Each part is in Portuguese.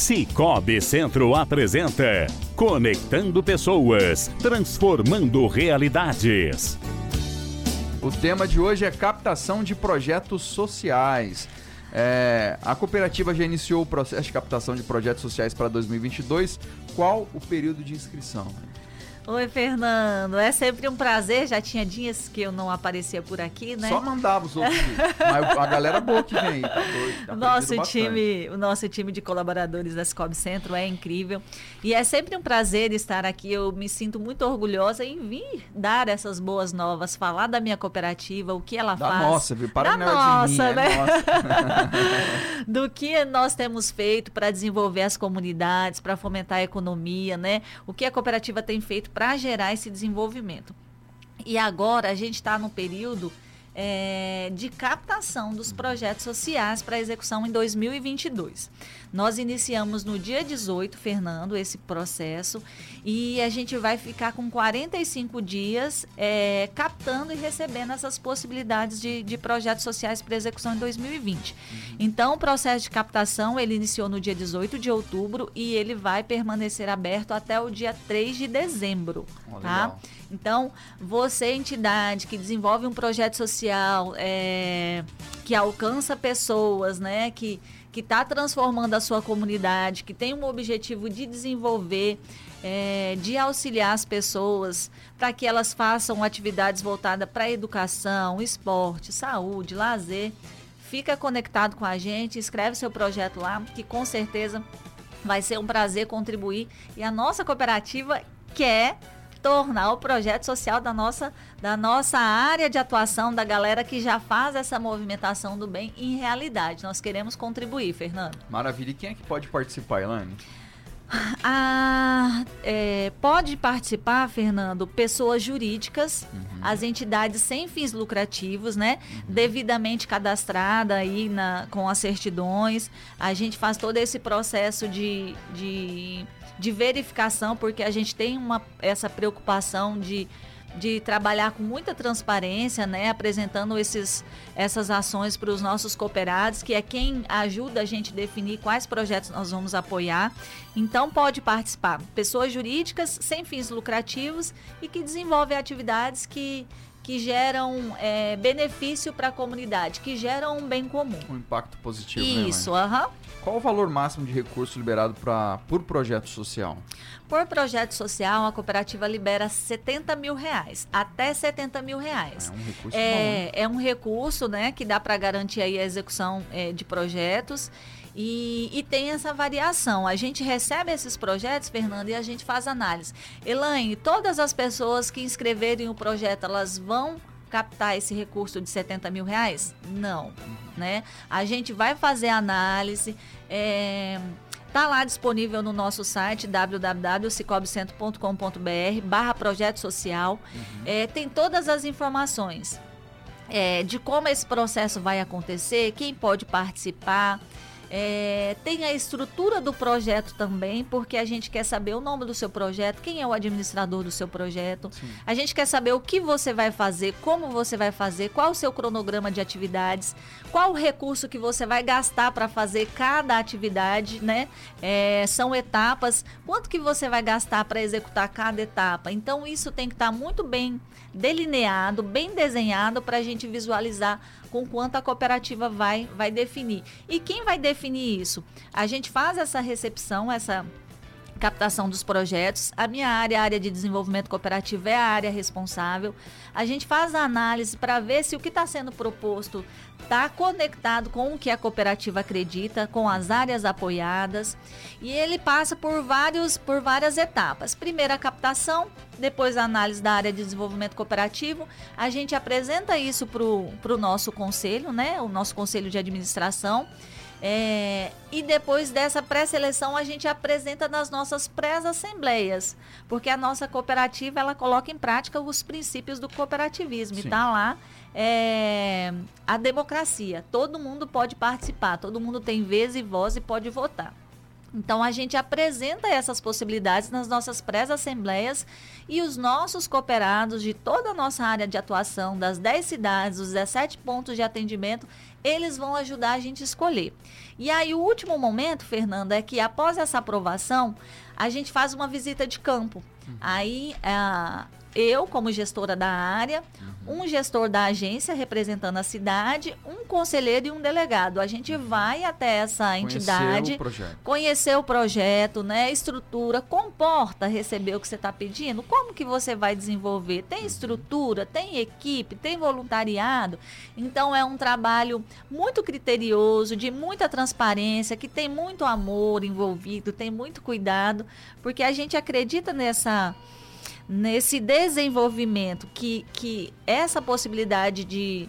Cicobi Centro apresenta Conectando Pessoas, Transformando Realidades. O tema de hoje é captação de projetos sociais. É, a cooperativa já iniciou o processo de captação de projetos sociais para 2022. Qual o período de inscrição? Oi, Fernando. É sempre um prazer. Já tinha dias que eu não aparecia por aqui, né? Só mandava os outros. Mas a galera boa que vem aí, tá doido. Tá nosso time, o nosso time de colaboradores da Scob Centro é incrível. E é sempre um prazer estar aqui. Eu me sinto muito orgulhosa em vir dar essas boas novas, falar da minha cooperativa, o que ela da faz. Nossa, viu? Para da nossa, mim, é né? É nossa. Do que nós temos feito para desenvolver as comunidades, para fomentar a economia, né? O que a cooperativa tem feito para gerar esse desenvolvimento. E agora a gente está no período é, de captação dos projetos sociais para execução em 2022. Nós iniciamos no dia 18, Fernando, esse processo e a gente vai ficar com 45 dias é, captando e recebendo essas possibilidades de, de projetos sociais para execução em 2020. Uhum. Então, o processo de captação ele iniciou no dia 18 de outubro e ele vai permanecer aberto até o dia 3 de dezembro. Oh, tá? Então, você, entidade que desenvolve um projeto social, é, que alcança pessoas, né, que que está transformando a sua comunidade, que tem um objetivo de desenvolver, é, de auxiliar as pessoas para que elas façam atividades voltadas para educação, esporte, saúde, lazer. Fica conectado com a gente, escreve seu projeto lá, que com certeza vai ser um prazer contribuir. E a nossa cooperativa quer tornar o projeto social da nossa, da nossa área de atuação, da galera que já faz essa movimentação do bem em realidade. Nós queremos contribuir, Fernando. Maravilha. E quem é que pode participar, Elaine? Ah, é, pode participar, Fernando, pessoas jurídicas, uhum. as entidades sem fins lucrativos, né? Uhum. Devidamente cadastrada aí na, com as certidões. A gente faz todo esse processo de, de de verificação, porque a gente tem uma, essa preocupação de, de trabalhar com muita transparência, né, apresentando esses, essas ações para os nossos cooperados, que é quem ajuda a gente a definir quais projetos nós vamos apoiar. Então, pode participar pessoas jurídicas sem fins lucrativos e que desenvolvem atividades que que geram é, benefício para a comunidade, que geram um bem comum. Um impacto positivo, né, Isso, aham. Né, Qual o valor máximo de recurso liberado pra, por projeto social? Por projeto social, a cooperativa libera 70 mil reais, até 70 mil reais. É um recurso é, bom, é um recurso né, que dá para garantir aí a execução é, de projetos. E, e, tem essa variação. A gente recebe esses projetos, Fernando, e a gente faz análise. Elaine, todas as pessoas que inscreverem o projeto, elas vão captar esse recurso de 70 mil reais? Não, né? A gente vai fazer análise, é, Tá lá disponível no nosso site www.cicobcentro.com.br barra projeto social. Uhum. É, tem todas as informações é, de como esse processo vai acontecer, quem pode participar. É, tem a estrutura do projeto também, porque a gente quer saber o nome do seu projeto, quem é o administrador do seu projeto. Sim. A gente quer saber o que você vai fazer, como você vai fazer, qual o seu cronograma de atividades, qual o recurso que você vai gastar para fazer cada atividade, né? É, são etapas, quanto que você vai gastar para executar cada etapa. Então, isso tem que estar tá muito bem delineado, bem desenhado para a gente visualizar com quanto a cooperativa vai, vai definir. E quem vai definir isso? A gente faz essa recepção, essa captação dos projetos. A minha área, a área de desenvolvimento cooperativo, é a área responsável. A gente faz a análise para ver se o que está sendo proposto está conectado com o que a cooperativa acredita, com as áreas apoiadas. E ele passa por, vários, por várias etapas. Primeiro a captação, depois a análise da área de desenvolvimento cooperativo. A gente apresenta isso para o nosso conselho, né? o nosso conselho de administração. É, e depois dessa pré-seleção a gente apresenta nas nossas pré-assembleias, porque a nossa cooperativa ela coloca em prática os princípios do cooperativismo Sim. e está lá é, a democracia. Todo mundo pode participar, todo mundo tem vez e voz e pode votar. Então a gente apresenta essas possibilidades nas nossas pré-assembleias e os nossos cooperados de toda a nossa área de atuação, das 10 cidades, os 17 pontos de atendimento, eles vão ajudar a gente a escolher. E aí o último momento, Fernanda, é que após essa aprovação, a gente faz uma visita de campo. Uhum. Aí a, eu, como gestora da área, uhum. um gestor da agência representando a cidade, um conselheiro e um delegado. A gente uhum. vai até essa entidade, conhecer o, conhecer o projeto, né, estrutura, comporta receber o que você está pedindo, como que você vai desenvolver? Tem uhum. estrutura, tem equipe, tem voluntariado. Então é um trabalho muito criterioso, de muita transparência, que tem muito amor envolvido, tem muito cuidado, porque a gente acredita nessa nesse desenvolvimento que, que essa possibilidade de,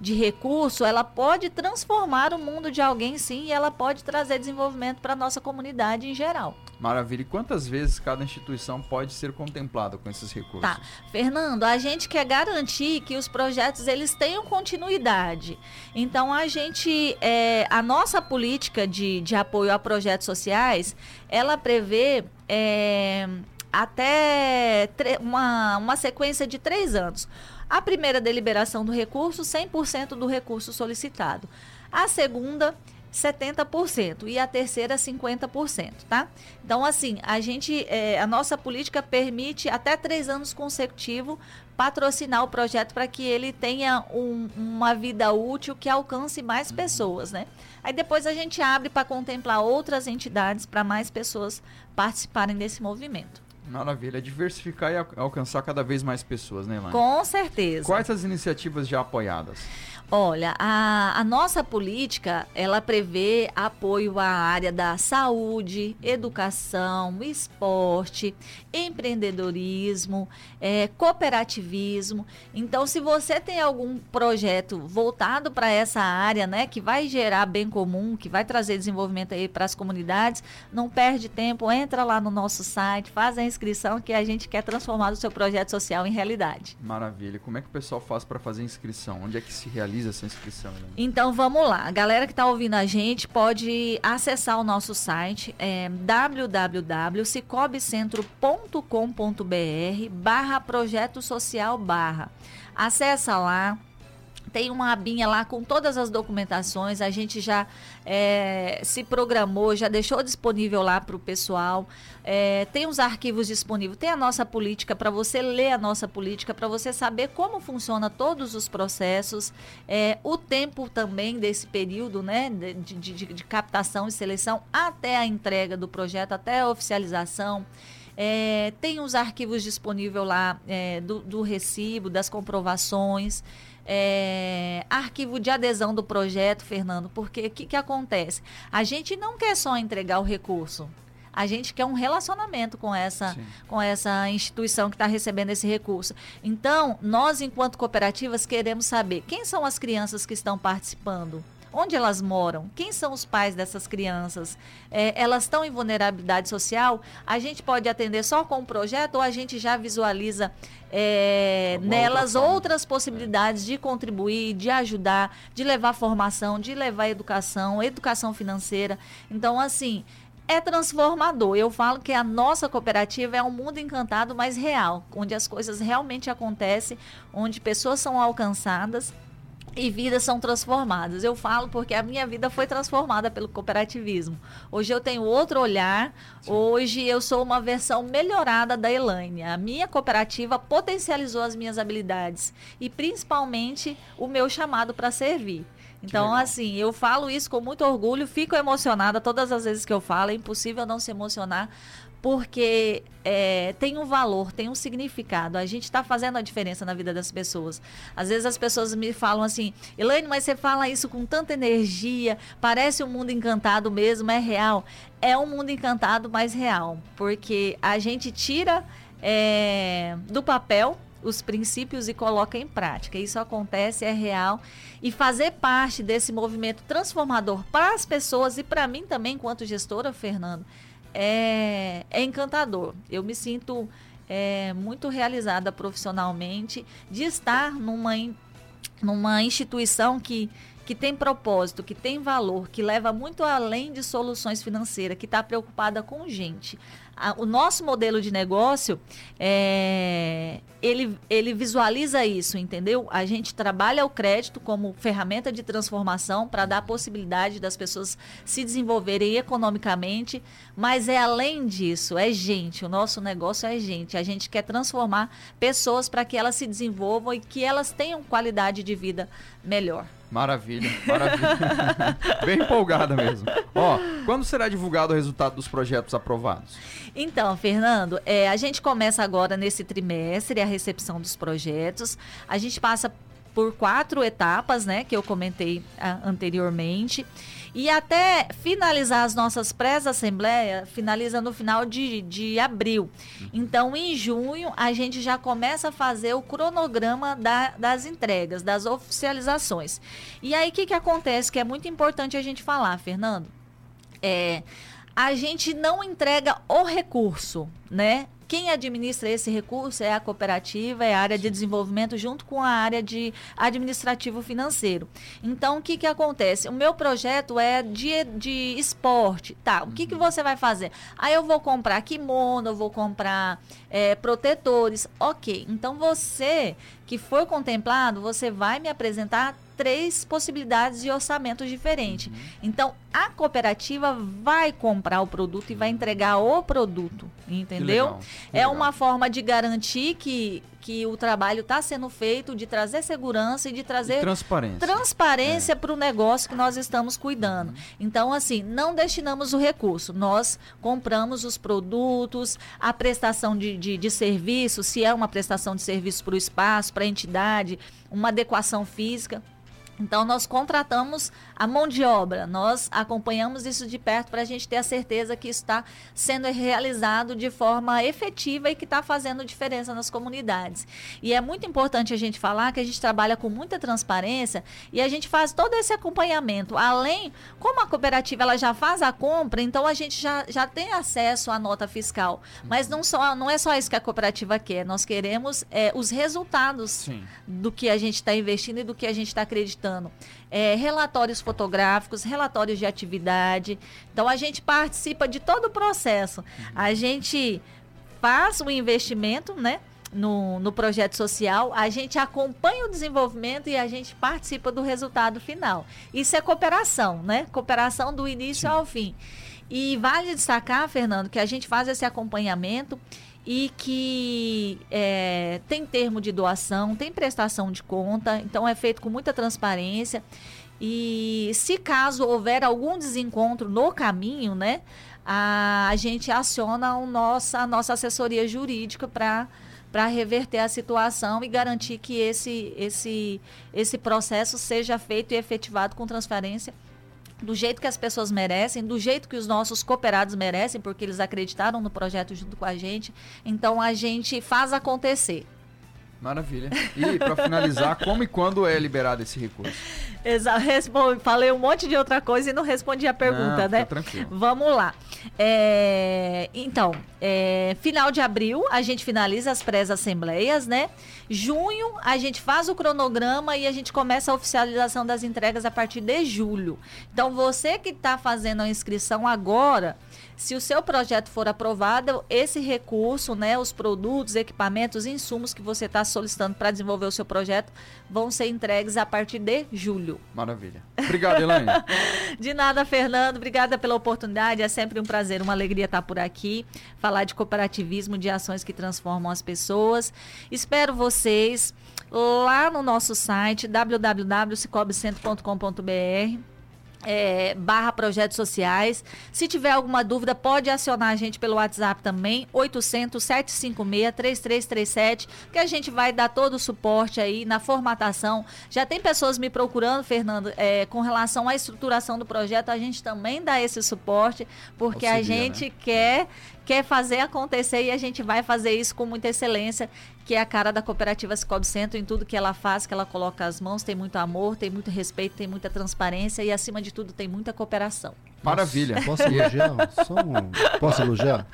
de recurso ela pode transformar o mundo de alguém sim e ela pode trazer desenvolvimento para a nossa comunidade em geral. Maravilha. E quantas vezes cada instituição pode ser contemplada com esses recursos? Tá. Fernando, a gente quer garantir que os projetos eles tenham continuidade. Então a gente, é, a nossa política de, de apoio a projetos sociais, ela prevê é, até uma, uma sequência de três anos. A primeira deliberação do recurso, 100% do recurso solicitado. A segunda, 70% e a terceira 50%, tá? Então, assim, a gente, é, a nossa política permite até três anos consecutivos patrocinar o projeto para que ele tenha um, uma vida útil que alcance mais pessoas, né? Aí depois a gente abre para contemplar outras entidades para mais pessoas participarem desse movimento. Maravilha, diversificar e alcançar cada vez mais pessoas, né, Elaine? Com certeza. Quais as iniciativas já apoiadas? Olha, a, a, nossa política, ela prevê apoio à área da saúde, educação, esporte, empreendedorismo, é, cooperativismo. Então, se você tem algum projeto voltado para essa área, né, que vai gerar bem comum, que vai trazer desenvolvimento aí para as comunidades, não perde tempo, entra lá no nosso site, faz a inscrição que a gente quer transformar o seu projeto social em realidade. Maravilha. Como é que o pessoal faz para fazer inscrição? Onde é que se realiza? Essa inscrição? Né? Então vamos lá. A galera que está ouvindo a gente pode acessar o nosso site é, www.cicobcentro.com.br barra projeto social barra. Acessa lá tem uma abinha lá com todas as documentações. A gente já é, se programou, já deixou disponível lá para o pessoal. É, tem os arquivos disponíveis, tem a nossa política para você ler a nossa política, para você saber como funciona todos os processos, é, o tempo também desse período né, de, de, de, de captação e seleção até a entrega do projeto, até a oficialização. É, tem os arquivos disponíveis lá é, do, do, recibo, das comprovações é, arquivo de adesão do projeto, Fernando, porque o que, que acontece? A gente não quer só entregar o recurso. A gente quer um relacionamento com essa, com essa instituição que está recebendo esse recurso. Então, nós, enquanto cooperativas, queremos saber quem são as crianças que estão participando onde elas moram, quem são os pais dessas crianças, é, elas estão em vulnerabilidade social, a gente pode atender só com o projeto ou a gente já visualiza é, nelas outra outras possibilidades de contribuir, de ajudar, de levar formação, de levar educação, educação financeira. Então, assim, é transformador. Eu falo que a nossa cooperativa é um mundo encantado, mas real, onde as coisas realmente acontecem, onde pessoas são alcançadas e vidas são transformadas. Eu falo porque a minha vida foi transformada pelo cooperativismo. Hoje eu tenho outro olhar, Sim. hoje eu sou uma versão melhorada da Elaine. A minha cooperativa potencializou as minhas habilidades e principalmente o meu chamado para servir. Então, assim, eu falo isso com muito orgulho, fico emocionada todas as vezes que eu falo, é impossível não se emocionar, porque é, tem um valor, tem um significado. A gente está fazendo a diferença na vida das pessoas. Às vezes as pessoas me falam assim, Elaine, mas você fala isso com tanta energia, parece um mundo encantado mesmo, é real. É um mundo encantado, mas real, porque a gente tira é, do papel os princípios e coloca em prática. Isso acontece, é real. E fazer parte desse movimento transformador para as pessoas e para mim também, enquanto gestora, Fernando, é, é encantador. Eu me sinto é, muito realizada profissionalmente de estar numa, numa instituição que, que tem propósito, que tem valor, que leva muito além de soluções financeiras, que está preocupada com gente. A, o nosso modelo de negócio, é, ele, ele visualiza isso, entendeu? A gente trabalha o crédito como ferramenta de transformação para dar a possibilidade das pessoas se desenvolverem economicamente, mas é além disso, é gente. O nosso negócio é gente. A gente quer transformar pessoas para que elas se desenvolvam e que elas tenham qualidade de vida melhor. Maravilha, maravilha. Bem empolgada mesmo. Ó, quando será divulgado o resultado dos projetos aprovados? Então, Fernando, é, a gente começa agora nesse trimestre a recepção dos projetos. A gente passa por quatro etapas, né, que eu comentei a, anteriormente. E até finalizar as nossas pré-assembleias, finaliza no final de, de abril. Então, em junho, a gente já começa a fazer o cronograma da, das entregas, das oficializações. E aí, o que, que acontece? Que é muito importante a gente falar, Fernando. É, a gente não entrega o recurso, né? Quem administra esse recurso é a cooperativa, é a área de desenvolvimento, junto com a área de administrativo financeiro. Então, o que, que acontece? O meu projeto é de, de esporte. Tá, o que, que uhum. você vai fazer? Aí eu vou comprar kimono, eu vou comprar é, protetores. Ok, então você que foi contemplado, você vai me apresentar três possibilidades de orçamentos diferentes. Uhum. Então, a cooperativa vai comprar o produto e vai entregar o produto, entendeu? Que legal, que é uma forma de garantir que, que o trabalho está sendo feito, de trazer segurança e de trazer e transparência, transparência é. para o negócio que nós estamos cuidando. Uhum. Então, assim, não destinamos o recurso, nós compramos os produtos, a prestação de, de, de serviço, se é uma prestação de serviço para o espaço, para a entidade, uma adequação física. Então, nós contratamos a mão de obra, nós acompanhamos isso de perto para a gente ter a certeza que isso está sendo realizado de forma efetiva e que está fazendo diferença nas comunidades. E é muito importante a gente falar que a gente trabalha com muita transparência e a gente faz todo esse acompanhamento. Além, como a cooperativa ela já faz a compra, então a gente já, já tem acesso à nota fiscal. Mas não, só, não é só isso que a cooperativa quer, nós queremos é, os resultados Sim. do que a gente está investindo e do que a gente está acreditando é, relatórios fotográficos, relatórios de atividade. Então a gente participa de todo o processo. A gente faz o investimento, né? No, no projeto social, a gente acompanha o desenvolvimento e a gente participa do resultado final. Isso é cooperação, né? Cooperação do início Sim. ao fim. E vale destacar, Fernando, que a gente faz esse acompanhamento e que é, tem termo de doação, tem prestação de conta, então é feito com muita transparência. E se caso houver algum desencontro no caminho, né, a, a gente aciona o nossa, a nossa assessoria jurídica para para reverter a situação e garantir que esse, esse, esse processo seja feito e efetivado com transparência do jeito que as pessoas merecem, do jeito que os nossos cooperados merecem, porque eles acreditaram no projeto junto com a gente. Então a gente faz acontecer. Maravilha. E para finalizar, como e quando é liberado esse recurso? Exato. Falei um monte de outra coisa e não respondi a pergunta, não, né? Tranquilo. Vamos lá. É, então, é, final de abril a gente finaliza as pré-assembleias, né? Junho a gente faz o cronograma e a gente começa a oficialização das entregas a partir de julho. Então, você que está fazendo a inscrição agora se o seu projeto for aprovado, esse recurso, né, os produtos, equipamentos, insumos que você está solicitando para desenvolver o seu projeto vão ser entregues a partir de julho. Maravilha. Obrigado, Elaine. de nada, Fernando. Obrigada pela oportunidade. É sempre um prazer, uma alegria estar por aqui, falar de cooperativismo, de ações que transformam as pessoas. Espero vocês lá no nosso site www.cicobcentro.com.br é, barra projetos sociais. Se tiver alguma dúvida, pode acionar a gente pelo WhatsApp também, 800-756-3337, que a gente vai dar todo o suporte aí na formatação. Já tem pessoas me procurando, Fernando, é, com relação à estruturação do projeto, a gente também dá esse suporte, porque Auxilia, a gente né? quer quer fazer acontecer e a gente vai fazer isso com muita excelência, que é a cara da cooperativa Cicobi Centro em tudo que ela faz, que ela coloca as mãos, tem muito amor, tem muito respeito, tem muita transparência e acima de tudo tem muita cooperação. Maravilha. Posso elogiar? Só um, posso elogiar?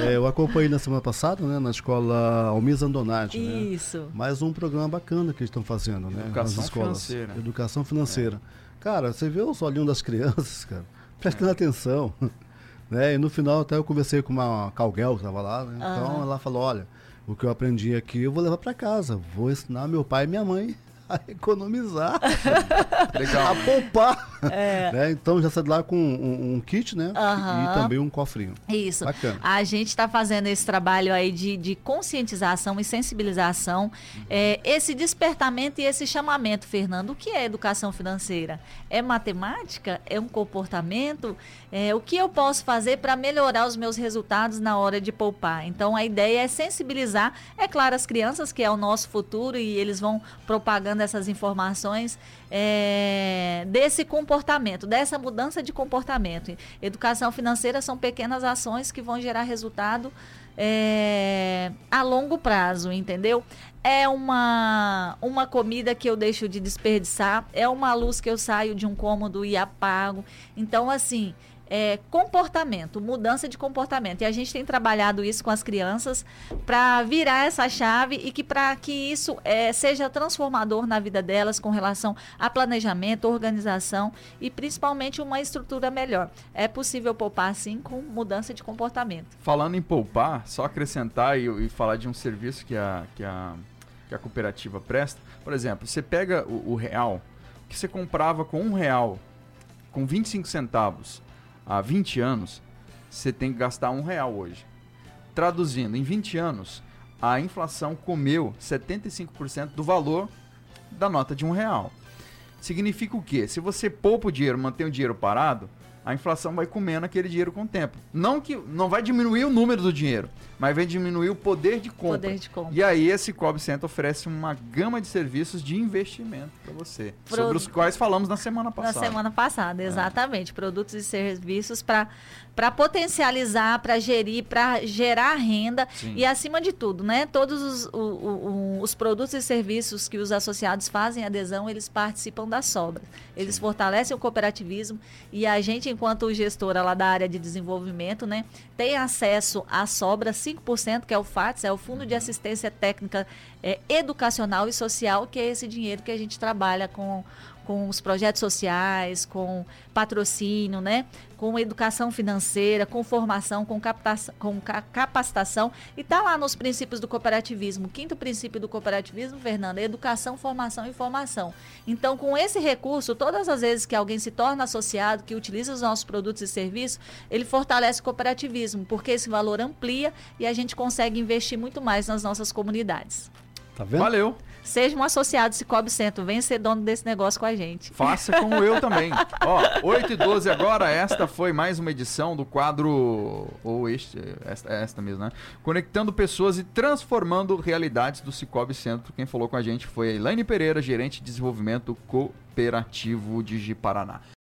É, eu acompanhei na semana passada, né, na escola Almir Andonati. Né? Isso. Mais um programa bacana que eles estão fazendo, né? Educação nas escolas. financeira. Educação financeira. É. Cara, você vê os olhinhos das crianças, cara, prestando é. atenção. Né? E no final até eu conversei com uma Calguel que estava lá, né? Então ela falou, olha, o que eu aprendi aqui eu vou levar para casa, vou ensinar meu pai e minha mãe a economizar, Legal. a poupar. É. Né? Então já sai lá com um, um kit, né? Uhum. E também um cofrinho. Isso. Bacana. A gente está fazendo esse trabalho aí de, de conscientização e sensibilização, é, esse despertamento e esse chamamento, Fernando. O que é educação financeira? É matemática? É um comportamento? É, o que eu posso fazer para melhorar os meus resultados na hora de poupar? Então a ideia é sensibilizar, é claro, as crianças, que é o nosso futuro, e eles vão propagando essas informações é, desse comportamento, dessa mudança de comportamento. Educação financeira são pequenas ações que vão gerar resultado é, a longo prazo, entendeu? É uma, uma comida que eu deixo de desperdiçar, é uma luz que eu saio de um cômodo e apago. Então, assim, é, comportamento, mudança de comportamento. E a gente tem trabalhado isso com as crianças para virar essa chave e que para que isso é, seja transformador na vida delas com relação a planejamento, organização e principalmente uma estrutura melhor. É possível poupar sim com mudança de comportamento. Falando em poupar, só acrescentar e, e falar de um serviço que a, que a, que a cooperativa presta. Por exemplo, você pega o, o real que você comprava com um real com 25 centavos há 20 anos, você tem que gastar um real hoje. Traduzindo, em 20 anos, a inflação comeu 75% do valor da nota de um real. Significa o quê? Se você poupa o dinheiro, mantém o dinheiro parado, a inflação vai comendo aquele dinheiro com o tempo. Não que não vai diminuir o número do dinheiro, mas vai diminuir o poder de compra. Poder de compra. E aí esse Cobb Center oferece uma gama de serviços de investimento para você, Pro... sobre os quais falamos na semana passada. Na semana passada, exatamente, é. produtos e serviços para para potencializar, para gerir, para gerar renda Sim. e acima de tudo, né? Todos os, o, o, os produtos e serviços que os associados fazem adesão, eles participam da sobra. Eles Sim. fortalecem o cooperativismo e a gente enquanto gestora lá da área de desenvolvimento, né, tem acesso à sobra 5%, que é o FATS, é o Fundo de Assistência Técnica é, Educacional e Social, que é esse dinheiro que a gente trabalha com com os projetos sociais, com patrocínio, né? com educação financeira, com formação, com, captação, com capacitação. E está lá nos princípios do cooperativismo. O quinto princípio do cooperativismo, Fernanda, é educação, formação e formação. Então, com esse recurso, todas as vezes que alguém se torna associado, que utiliza os nossos produtos e serviços, ele fortalece o cooperativismo, porque esse valor amplia e a gente consegue investir muito mais nas nossas comunidades. Tá vendo? Valeu! Seja um associado Cicobi Centro, venha ser dono desse negócio com a gente. Faça como eu também. Ó, 8 e 12 agora, esta foi mais uma edição do quadro, ou este, esta, esta mesmo, né? Conectando pessoas e transformando realidades do Cicobi Centro. Quem falou com a gente foi a Elaine Pereira, gerente de desenvolvimento cooperativo de Paraná.